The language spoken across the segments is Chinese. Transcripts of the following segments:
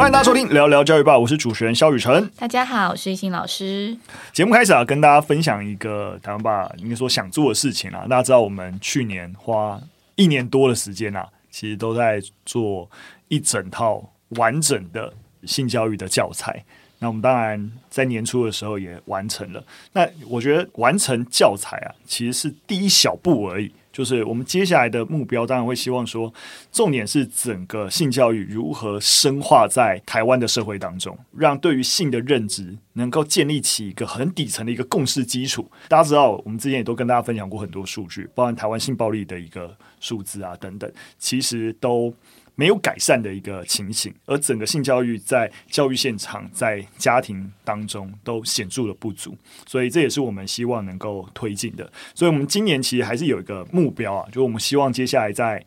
欢迎大家收听聊聊教育吧，我是主持人肖雨辰。大家好，我是一心老师。节目开始啊，跟大家分享一个台湾吧应该说想做的事情啊。大家知道，我们去年花一年多的时间啊，其实都在做一整套完整的性教育的教材。那我们当然在年初的时候也完成了。那我觉得完成教材啊，其实是第一小步而已。就是我们接下来的目标，当然会希望说，重点是整个性教育如何深化在台湾的社会当中，让对于性的认知能够建立起一个很底层的一个共识基础。大家知道，我们之前也都跟大家分享过很多数据，包含台湾性暴力的一个数字啊等等，其实都。没有改善的一个情形，而整个性教育在教育现场、在家庭当中都显著的不足，所以这也是我们希望能够推进的。所以，我们今年其实还是有一个目标啊，就我们希望接下来在，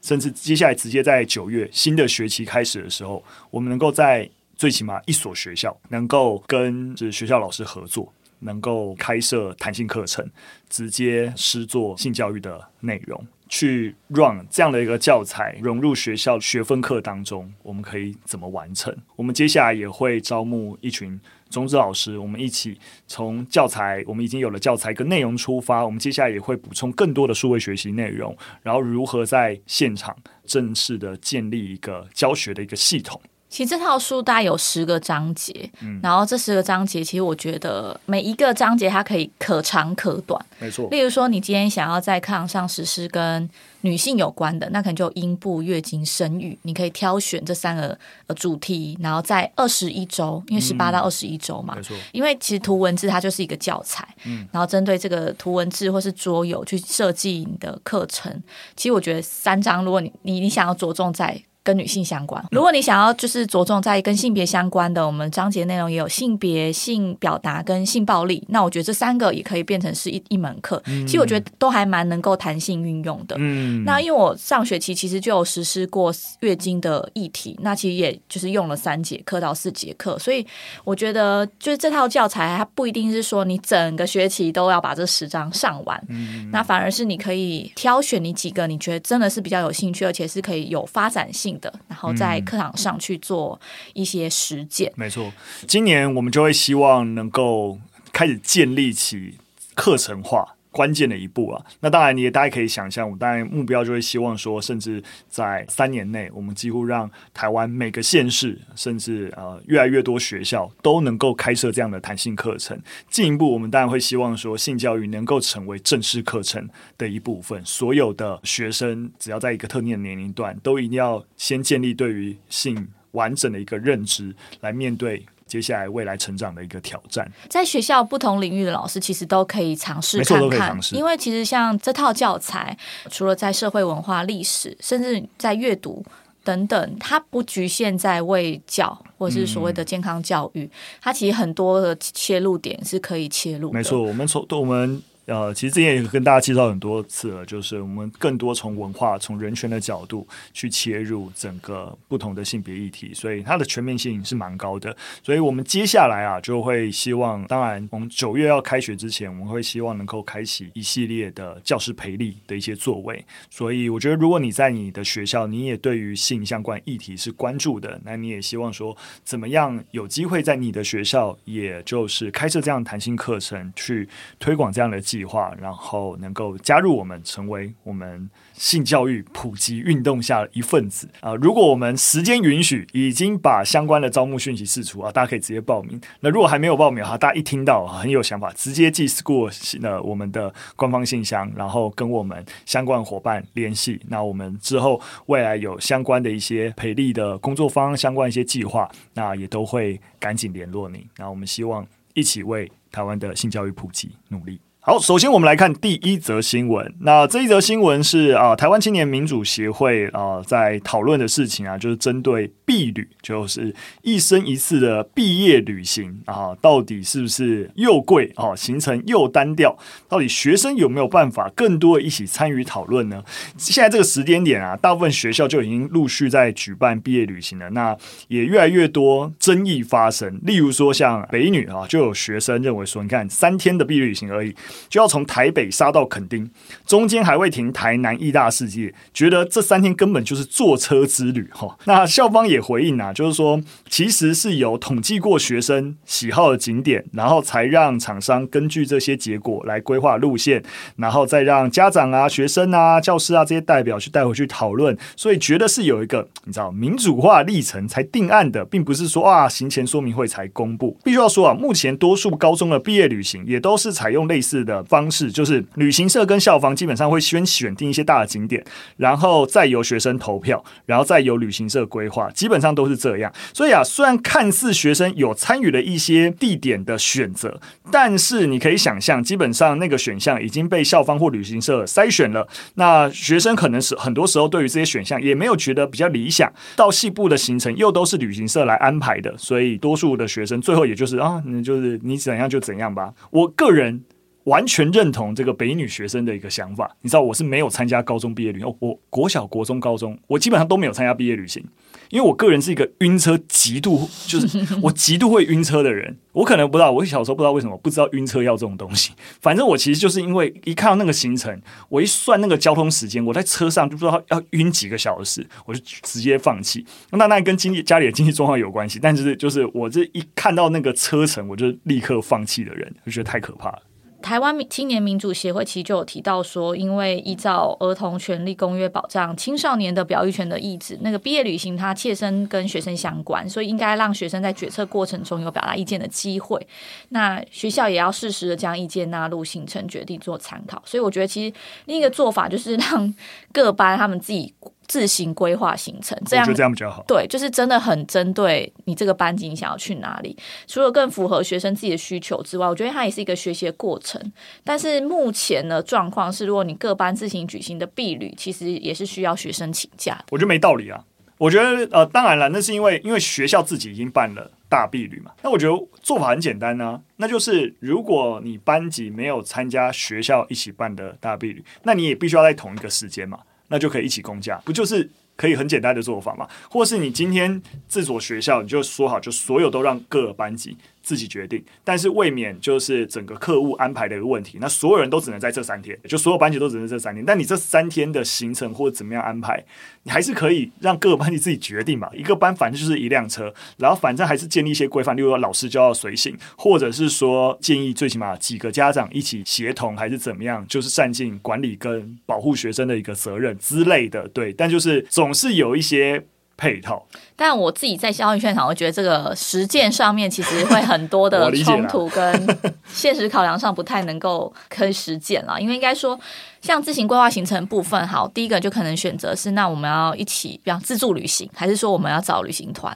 甚至接下来直接在九月新的学期开始的时候，我们能够在最起码一所学校能够跟就是学校老师合作，能够开设弹性课程，直接施作性教育的内容。去 run 这样的一个教材融入学校学分课当中，我们可以怎么完成？我们接下来也会招募一群种子老师，我们一起从教材，我们已经有了教材跟内容出发，我们接下来也会补充更多的数位学习内容，然后如何在现场正式的建立一个教学的一个系统。其实这套书大概有十个章节，嗯，然后这十个章节，其实我觉得每一个章节它可以可长可短，没错。例如说，你今天想要在课堂上实施跟女性有关的，那可能就阴部、月经、生育，你可以挑选这三个呃主题，然后在二十一周，因为十八到二十一周嘛，没错。因为其实图文字它就是一个教材，嗯，然后针对这个图文字或是桌游去设计你的课程。其实我觉得三章，如果你你你想要着重在。跟女性相关。如果你想要就是着重在跟性别相关的，我们章节内容也有性别、性表达跟性暴力。那我觉得这三个也可以变成是一一门课。其实我觉得都还蛮能够弹性运用的。嗯。那因为我上学期其实就有实施过月经的议题，那其实也就是用了三节课到四节课，所以我觉得就是这套教材它不一定是说你整个学期都要把这十章上完。嗯。那反而是你可以挑选你几个你觉得真的是比较有兴趣，而且是可以有发展性的，然后在课堂上去做一些实践。嗯，没错，今年我们就会希望能够开始建立起课程化。关键的一步啊，那当然你也大家可以想象，我们当然目标就会希望说，甚至在三年内，我们几乎让台湾每个县市，甚至呃越来越多学校都能够开设这样的弹性课程。进一步，我们当然会希望说，性教育能够成为正式课程的一部分。所有的学生只要在一个特定的年龄段，都一定要先建立对于性完整的一个认知，来面对。接下来未来成长的一个挑战，在学校不同领域的老师其实都可以尝试看看，因为其实像这套教材，除了在社会文化、历史，甚至在阅读等等，它不局限在为教或者是所谓的健康教育，嗯，它其实很多的切入点是可以切入的。没错，我们从我们。呃，其实之前也跟大家介绍很多次了，就是我们更多从文化、从人权的角度去切入整个不同的性别议题，所以它的全面性是蛮高的。所以我们接下来啊，就会希望，当然，我们九月要开学之前，我们会希望能够开启一系列的教师培力的一些作为。所以我觉得，如果你在你的学校，你也对于性相关议题是关注的，那你也希望说，怎么样有机会在你的学校，也就是开设这样弹性课程，去推广这样的计划，然后能够加入我们，成为我们性教育普及运动下的一份子啊！如果我们时间允许，已经把相关的招募讯息释出啊，大家可以直接报名。那如果还没有报名哈，大家一听到很有想法，直接寄 school 的我们的官方信箱，然后跟我们相关伙伴联系。那我们之后未来有相关的一些培力的工作方，相关一些计划，那也都会赶紧联络你。那我们希望一起为台湾的性教育普及努力。好，首先我们来看第一则新闻。那这一则新闻是啊，台湾青年民主协会啊在讨论的事情啊，就是针对毕旅，就是一生一次的毕业旅行啊，到底是不是又贵啊，行程又单调？到底学生有没有办法更多的一起参与讨论呢？现在这个时间点啊，大部分学校就已经陆续在举办毕业旅行了，那也越来越多争议发生。例如说，像北女啊，就有学生认为说，你看三天的毕业旅行而已。就要从台北杀到垦丁，中间还会停台南义大世界，觉得这三天根本就是坐车之旅哈。那校方也回应啊，就是说其实是有统计过学生喜好的景点，然后才让厂商根据这些结果来规划路线，然后再让家长啊、学生啊、教师啊这些代表去带回去讨论，所以觉得是有一个你知道民主化历程才定案的，并不是说啊行前说明会才公布。必须要说啊，目前多数高中的毕业旅行也都是采用类似的方式，就是旅行社跟校方基本上会先选定一些大的景点，然后再由学生投票，然后再由旅行社规划，基本上都是这样。所以啊，虽然看似学生有参与了一些地点的选择，但是你可以想象，基本上那个选项已经被校方或旅行社筛选了。那学生可能是很多时候对于这些选项也没有觉得比较理想，到细部的行程又都是旅行社来安排的，所以多数的学生最后也就是啊，你就是你怎样就怎样吧。我个人完全认同这个北女学生的一个想法。你知道我是没有参加高中毕业旅行，我国小、国中、高中我基本上都没有参加毕业旅行。因为我个人是一个晕车极度，就是 我极度会晕车的人。我可能不知道，我小时候不知道为什么不知道晕车药这种东西。反正我其实就是因为一看到那个行程，我一算那个交通时间，我在车上就不知道要晕几个小时，我就直接放弃。那那跟经济家里的经济状况有关系，但是就是我这一看到那个车程，我就立刻放弃的人，就觉得太可怕了。台湾青年民主协会其实就有提到说，因为依照儿童权利公约保障青少年的表意权的意志，那个毕业旅行它切身跟学生相关，所以应该让学生在决策过程中有表达意见的机会。那学校也要适时的将意见纳入行程决定做参考。所以我觉得其实另一个做法就是让各班他们自己。自行规划行程，这样，我觉得这样比较好。对，就是真的很针对你这个班级，你想要去哪里。除了更符合学生自己的需求之外，我觉得它也是一个学习的过程。但是目前的状况是，如果你各班自行举行的毕旅，其实也是需要学生请假。我觉得没道理啊。我觉得呃，当然了，那是因为因为学校自己已经办了大毕旅嘛。那我觉得做法很简单呢、啊，那就是如果你班级没有参加学校一起办的大毕旅，那你也必须要在同一个时间嘛。那就可以一起公价，不就是可以很简单的做法吗？或是你今天这所学校，你就说好，就所有都让各班级。自己决定，但是未免就是整个课务安排的一个问题。那所有人都只能在这三天，就所有班级都只能这三天。但你这三天的行程或者怎么样安排，你还是可以让各个班级自己决定嘛。一个班反正就是一辆车，然后反正还是建立一些规范，例如说老师就要随行，或者是说建议最起码几个家长一起协同，还是怎么样，就是善尽管理跟保护学生的一个责任之类的。对，但就是总是有一些。配套，但我自己在教育现场，我觉得这个实践上面其实会很多的 冲突，跟现实考量上不太能够可以实践了，因为应该说。像自行规划行程部分，好，第一个就可能选择是，那我们要一起，比方自助旅行，还是说我们要找旅行团？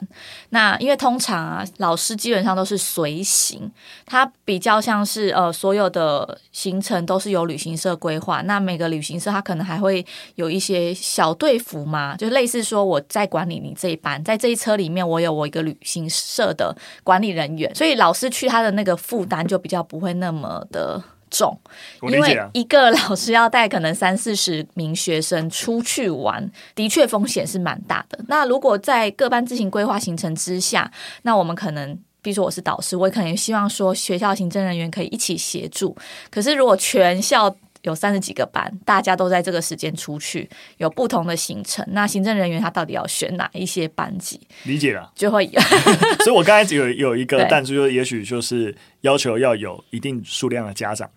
那因为通常啊，老师基本上都是随行，他比较像是呃，所有的行程都是由旅行社规划。那每个旅行社他可能还会有一些小队服嘛，就类似说我在管理你这一班，在这一车里面，我有我一个旅行社的管理人员，所以老师去他的那个负担就比较不会那么的。重，因为一个老师要带可能三四十名学生出去玩，的确风险是蛮大的。那如果在各班自行规划行程之下，那我们可能，比如说我是导师，我可能希望说学校行政人员可以一起协助。可是如果全校有三十几个班，大家都在这个时间出去，有不同的行程，那行政人员他到底要选哪一些班级？理解了，就会。所以我刚才有有一个弹珠，就也许就是要求要有一定数量的家长。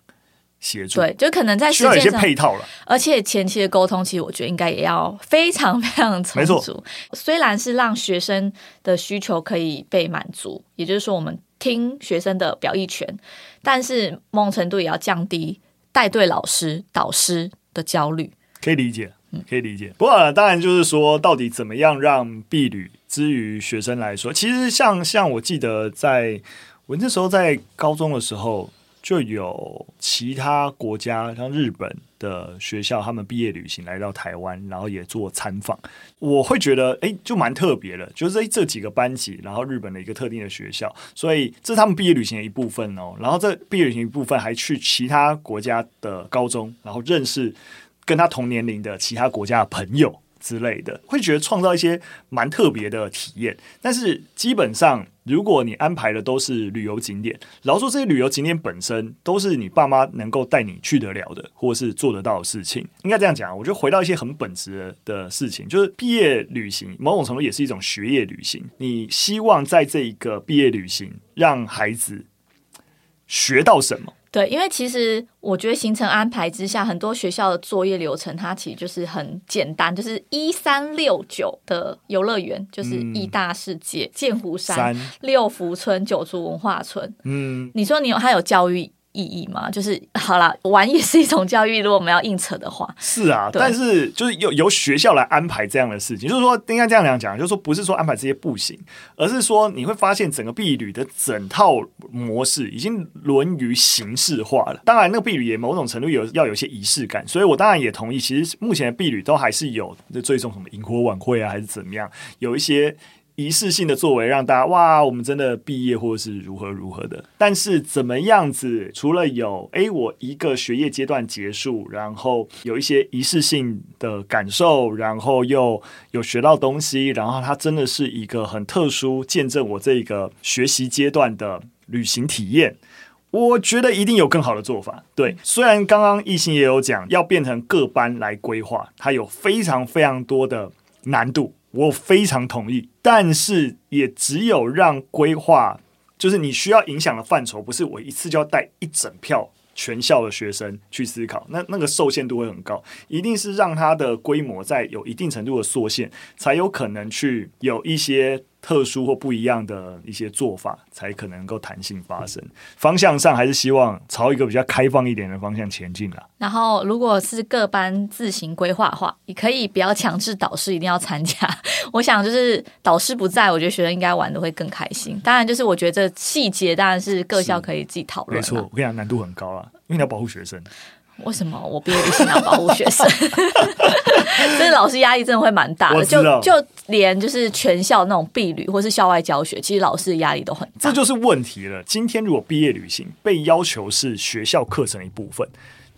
协助对，就可能在需要一些配套了，而且前期的沟通，其实我觉得应该也要非常非常充足。虽然是让学生的需求可以被满足，也就是说我们听学生的表意权，但是某种程度也要降低带队老师、导师的焦虑。可以理解，可以理解。不过当然就是说，到底怎么样让婢女之于学生来说，其实像像我记得在我那时候在高中的时候。就有其他国家，像日本的学校，他们毕业旅行来到台湾，然后也做参访。我会觉得，哎，就蛮特别的。就是这几个班级，然后日本的一个特定的学校，所以这是他们毕业旅行的一部分哦。然后这毕业旅行一部分还去其他国家的高中，然后认识跟他同年龄的其他国家的朋友之类的，会觉得创造一些蛮特别的体验。但是基本上。如果你安排的都是旅游景点，然后说这些旅游景点本身都是你爸妈能够带你去得了的，或是做得到的事情，应该这样讲。我觉得回到一些很本质的事情，就是毕业旅行某种程度也是一种学业旅行。你希望在这一个毕业旅行让孩子学到什么？对，因为其实我觉得行程安排之下，很多学校的作业流程，它其实就是很简单，就是一三六九的游乐园，就是一大世界、剑、嗯、湖山、六福村、九族文化村。嗯，你说你有它有教育意义吗？就是 好啦，玩也是一种教育。如果我们要硬扯的话，是啊，但是就是由由学校来安排这样的事情，就是说应该这样讲讲，就是说不是说安排这些不行，而是说你会发现整个毕旅的整套模式已经沦于形式化了。当然，那个毕旅也某种程度有要有一些仪式感，所以我当然也同意，其实目前的毕旅都还是有最终什么萤火晚会啊，还是怎么样，有一些。仪式性的作为，让大家哇，我们真的毕业或是如何如何的。但是怎么样子？除了有诶，我一个学业阶段结束，然后有一些仪式性的感受，然后又有学到东西，然后它真的是一个很特殊，见证我这个学习阶段的旅行体验。我觉得一定有更好的做法。对，虽然刚刚艺兴也有讲要变成各班来规划，它有非常非常多的难度。我非常同意，但是也只有让规划，就是你需要影响的范畴，不是我一次就要带一整票全校的学生去思考，那那个受限度会很高，一定是让它的规模在有一定程度的缩限，才有可能去有一些。特殊或不一样的一些做法，才可能够弹性发生。方向上还是希望朝一个比较开放一点的方向前进啦。然后，如果是各班自行规划的话，你可以不要强制导师一定要参加。我想，就是导师不在，我觉得学生应该玩的会更开心。当然，就是我觉得这细节当然是各校可以自己讨论。没错，我跟你讲，难度很高啊，因为你要保护学生。为什么我毕业旅行要保护学生？所以老师压力真的会蛮大的。就就连就是全校那种毕旅或是校外教学，其实老师的压力都很大。这就是问题了。今天如果毕业旅行被要求是学校课程的一部分，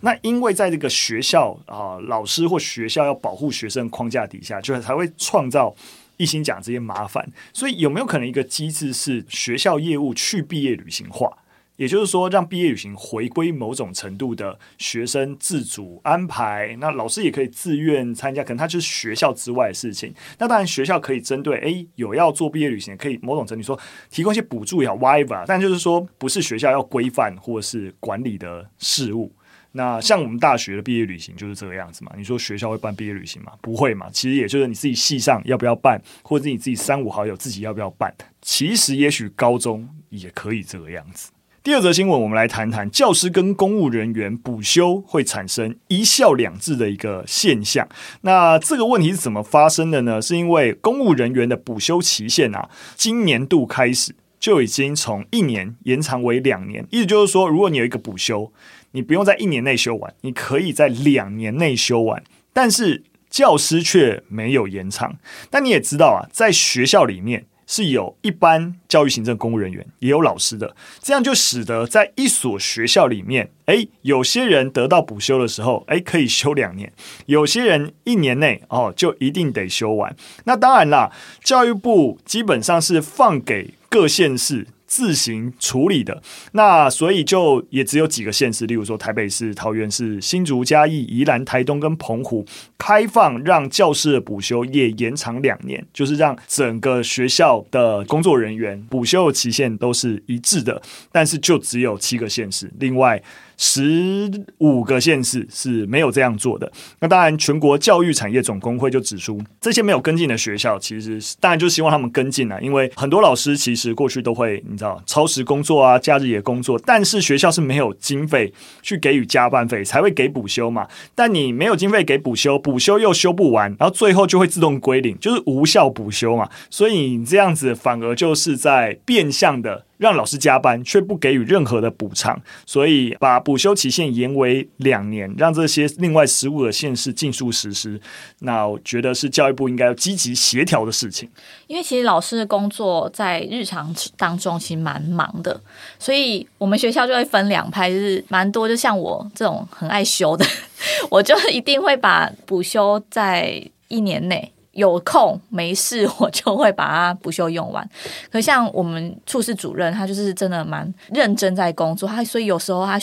那因为在这个学校啊、呃，老师或学校要保护学生框架底下，就才会创造一心讲这些麻烦。所以有没有可能一个机制是学校业务去毕业旅行化？也就是说，让毕业旅行回归某种程度的学生自主安排，那老师也可以自愿参加，可能他就是学校之外的事情。那当然，学校可以针对诶有要做毕业旅行，可以某种程度说提供一些补助也好，whatever。但就是说，不是学校要规范或是管理的事务。那像我们大学的毕业旅行就是这个样子嘛？你说学校会办毕业旅行吗？不会嘛？其实也就是你自己系上要不要办，或者你自己三五好友自己要不要办。其实也许高中也可以这个样子。第二则新闻，我们来谈谈教师跟公务人员补休会产生一校两制的一个现象。那这个问题是怎么发生的呢？是因为公务人员的补休期限啊，今年度开始就已经从一年延长为两年。意思就是说，如果你有一个补休，你不用在一年内修完，你可以在两年内修完。但是教师却没有延长。但你也知道啊，在学校里面。是有一般教育行政公务人员，也有老师的，这样就使得在一所学校里面，诶，有些人得到补休的时候，诶，可以休两年；有些人一年内哦，就一定得休完。那当然啦，教育部基本上是放给各县市。自行处理的，那所以就也只有几个县市，例如说台北市、桃园市、新竹、嘉义、宜兰、台东跟澎湖开放，让教师的补休也延长两年，就是让整个学校的工作人员补休期限都是一致的，但是就只有七个县市，另外。十五个县市是没有这样做的。那当然，全国教育产业总工会就指出，这些没有跟进的学校，其实当然就希望他们跟进了，因为很多老师其实过去都会，你知道，超时工作啊，假日也工作，但是学校是没有经费去给予加班费，才会给补休嘛。但你没有经费给补修，补修又修不完，然后最后就会自动归零，就是无效补修嘛。所以你这样子反而就是在变相的。让老师加班却不给予任何的补偿，所以把补休期限延为两年，让这些另外十五个县市尽速实施。那我觉得是教育部应该要积极协调的事情。因为其实老师的工作在日常当中其实蛮忙的，所以我们学校就会分两派，就是蛮多，就像我这种很爱修的，我就一定会把补休在一年内。有空没事，我就会把它补休用完。可像我们处室主任，他就是真的蛮认真在工作，他所以有时候他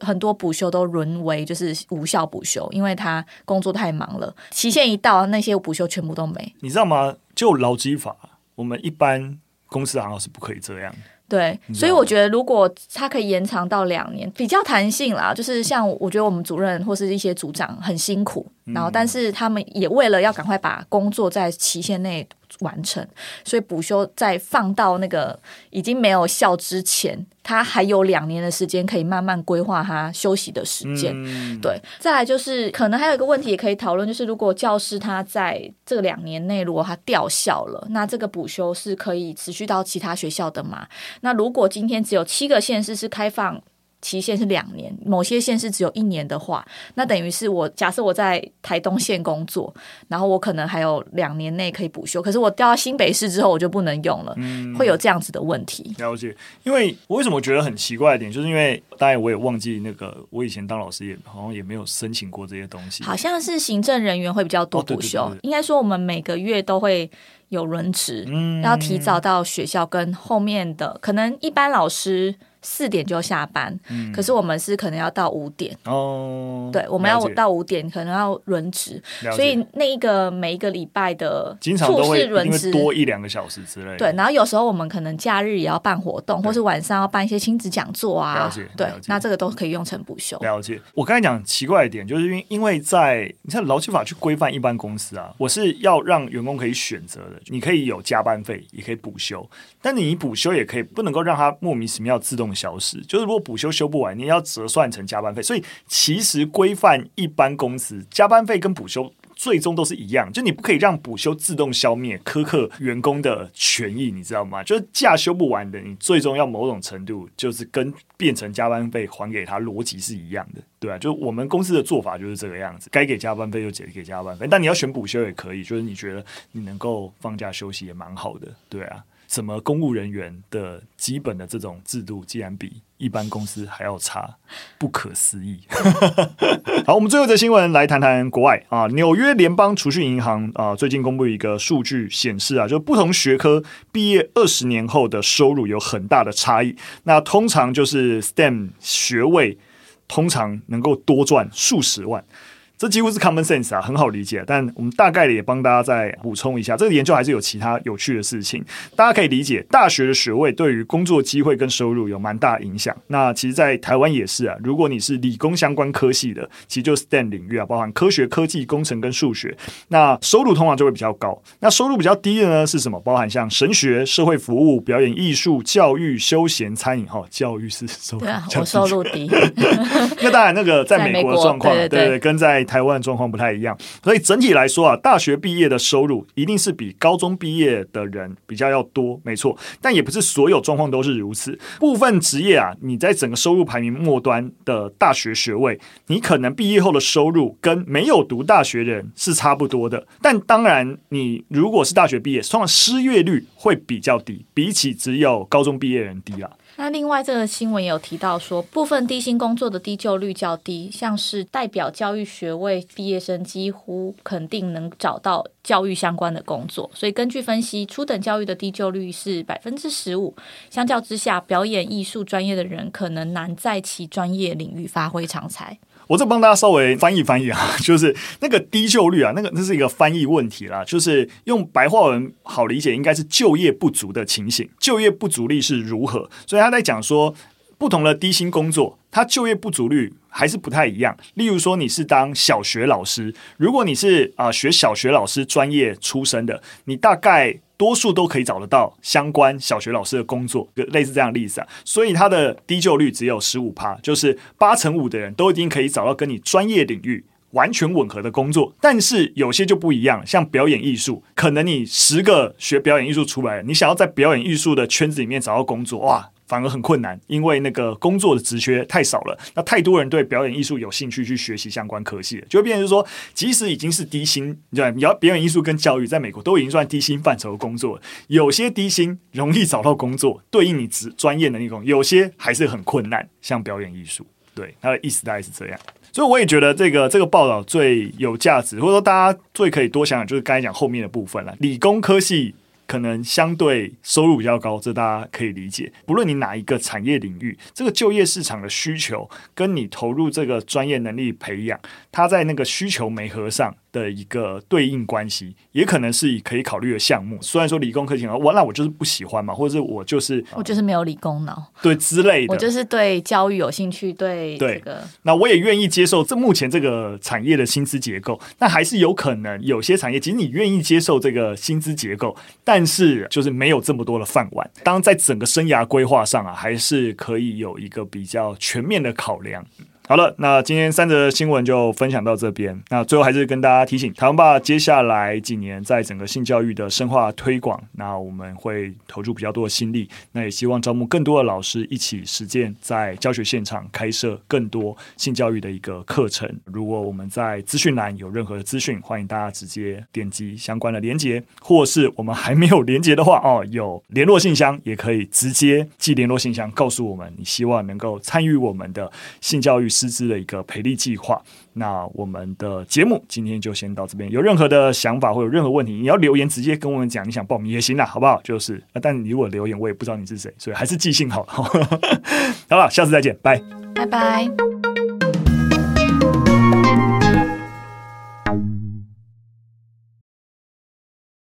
很多补休都沦为就是无效补休，因为他工作太忙了，期限一到，那些补休全部都没。你知道吗？就劳基法，我们一般公司行是不可以这样。对，所以我觉得如果它可以延长到两年，比较弹性啦。就是像我觉得我们主任或是一些组长很辛苦，然后但是他们也为了要赶快把工作在期限内完成，所以补休在放到那个已经没有效之前，他还有两年的时间可以慢慢规划他休息的时间。嗯、对，再来就是可能还有一个问题也可以讨论，就是如果教师他在这两年内如果他调校了，那这个补休是可以持续到其他学校的吗？那如果今天只有七个县市是开放。期限是两年，某些县是只有一年的话，那等于是我假设我在台东县工作，然后我可能还有两年内可以补休，可是我调到新北市之后我就不能用了，嗯，会有这样子的问题。了解，因为我为什么觉得很奇怪一点，就是因为当然我也忘记那个我以前当老师也好像也没有申请过这些东西，好像是行政人员会比较多补休，哦，对对对对，应该说我们每个月都会有轮值，嗯，要提早到学校跟后面的可能一般老师。四点就下班，嗯，可是我们是可能要到五点哦。对，我们要到五点，可能要轮值，所以那一个每一个礼拜的经常都会轮值多一两个小时之类的。对，然后有时候我们可能假日也要办活动，或是晚上要办一些亲子讲座啊。了解，对，那这个都可以用成补休。了解。我刚才讲奇怪一点，就是因为因为在你看劳基法去规范一般公司啊，我是要让员工可以选择的，你可以有加班费，也可以补休，但你补休也可以不能够让他莫名其妙自动消失，就是如果补休休不完，你要折算成加班费。所以其实规范一般公司加班费跟补休最终都是一样，就你不可以让补休自动消灭苛刻员工的权益，你知道吗？就是假休不完的，你最终要某种程度就是跟变成加班费还给他逻辑是一样的，对啊，就我们公司的做法就是这个样子，该给加班费就给加班费，但你要选补休也可以，就是你觉得你能够放假休息也蛮好的，对啊。什么公务人员的基本的这种制度，竟然比一般公司还要差，不可思议。好，我们最后的新闻来谈谈国外啊，纽约联邦储蓄银行啊，最近公布一个数据显示啊，就不同学科毕业二十年后的收入有很大的差异。那通常就是 STEM 学位，通常能够多赚数十万。这几乎是 common sense 啊，很好理解。但我们大概的也帮大家再补充一下，这个研究还是有其他有趣的事情。大家可以理解，大学的学位对于工作机会跟收入有蛮大影响。那其实，在台湾也是啊。如果你是理工相关科系的，其实就是 STEM 领域啊，包含科学、科技、工程跟数学，那收入通常就会比较高。那收入比较低的呢是什么？包含像神学、社会服务、表演艺术、教育、休闲、餐饮。哈，教育是收入对啊，我收入低。那当然，那个在美国的状况，对对对，跟在台湾状况不太一样，所以整体来说啊，大学毕业的收入一定是比高中毕业的人比较要多，没错。但也不是所有状况都是如此，部分职业啊，你在整个收入排名末端的大学学位，你可能毕业后的收入跟没有读大学的人是差不多的。但当然，你如果是大学毕业，通常失业率会比较低，比起只有高中毕业人低啊。那另外这个新闻也有提到说，部分低薪工作的低就率较低，像是代表教育学位毕业生几乎肯定能找到教育相关的工作。所以根据分析，初等教育的低就率是百分之十五，相较之下，表演艺术专业的人可能难在其专业领域发挥长才。我这帮大家稍微翻译翻译啊，就是那个低就率啊，那个那是一个翻译问题啦，就是用白话文好理解，应该是就业不足的情形，就业不足率是如何？所以他在讲说，不同的低薪工作，它就业不足率还是不太一样。例如说，你是当小学老师，如果你是啊、学小学老师专业出身的，你大概。多数都可以找得到相关小学老师的工作，类似这样的例子啊，所以它的低就率只有十五趴，就是八成五的人都一定可以找到跟你专业领域完全吻合的工作。但是有些就不一样，像表演艺术，可能你十个学表演艺术出来，你想要在表演艺术的圈子里面找到工作，哇！反而很困难，因为那个工作的职缺太少了。那太多人对表演艺术有兴趣去学习相关科系，就会变成说，即使已经是低薪，对，你要表演艺术跟教育在美国都已经算低薪范畴的工作。有些低薪容易找到工作，对应你职专业的那种，有些还是很困难，像表演艺术。对，他的意思大概是这样。所以我也觉得这个这个报道最有价值，或者说大家最可以多想想，就是刚才讲后面的部分了。理工科系。可能相对收入比较高，这大家可以理解。不论你哪一个产业领域，这个就业市场的需求跟你投入这个专业能力培养，它在那个需求没合上的一个对应关系，也可能是可以考虑的项目。虽然说理工科型，我那我就是不喜欢嘛，或者是我就是我就是没有理工脑，对之类的，我就是对教育有兴趣，对这个，那我也愿意接受这目前这个产业的薪资结构。那还是有可能有些产业，其实你愿意接受这个薪资结构，但是就是没有这么多的饭碗。当在整个生涯规划上啊，还是可以有一个比较全面的考量。好了，那今天三则新闻就分享到这边。那最后还是跟大家提醒，台湾爸接下来几年在整个性教育的深化推广，那我们会投入比较多的心力。那也希望招募更多的老师一起实践，在教学现场开设更多性教育的一个课程。如果我们在资讯栏有任何的资讯，欢迎大家直接点击相关的连结，或是我们还没有连结的话，哦，有联络信箱也可以直接寄联络信箱告诉我们，你希望能够参与我们的性教育。师资的一个培力计划。那我们的节目今天就先到这边。有任何的想法或有任何问题，你要留言直接跟我们讲，你想报名也行啦，好不好？就是，但你如果留言，我也不知道你是谁，所以还是记性好了。好了，下次再见，拜拜拜。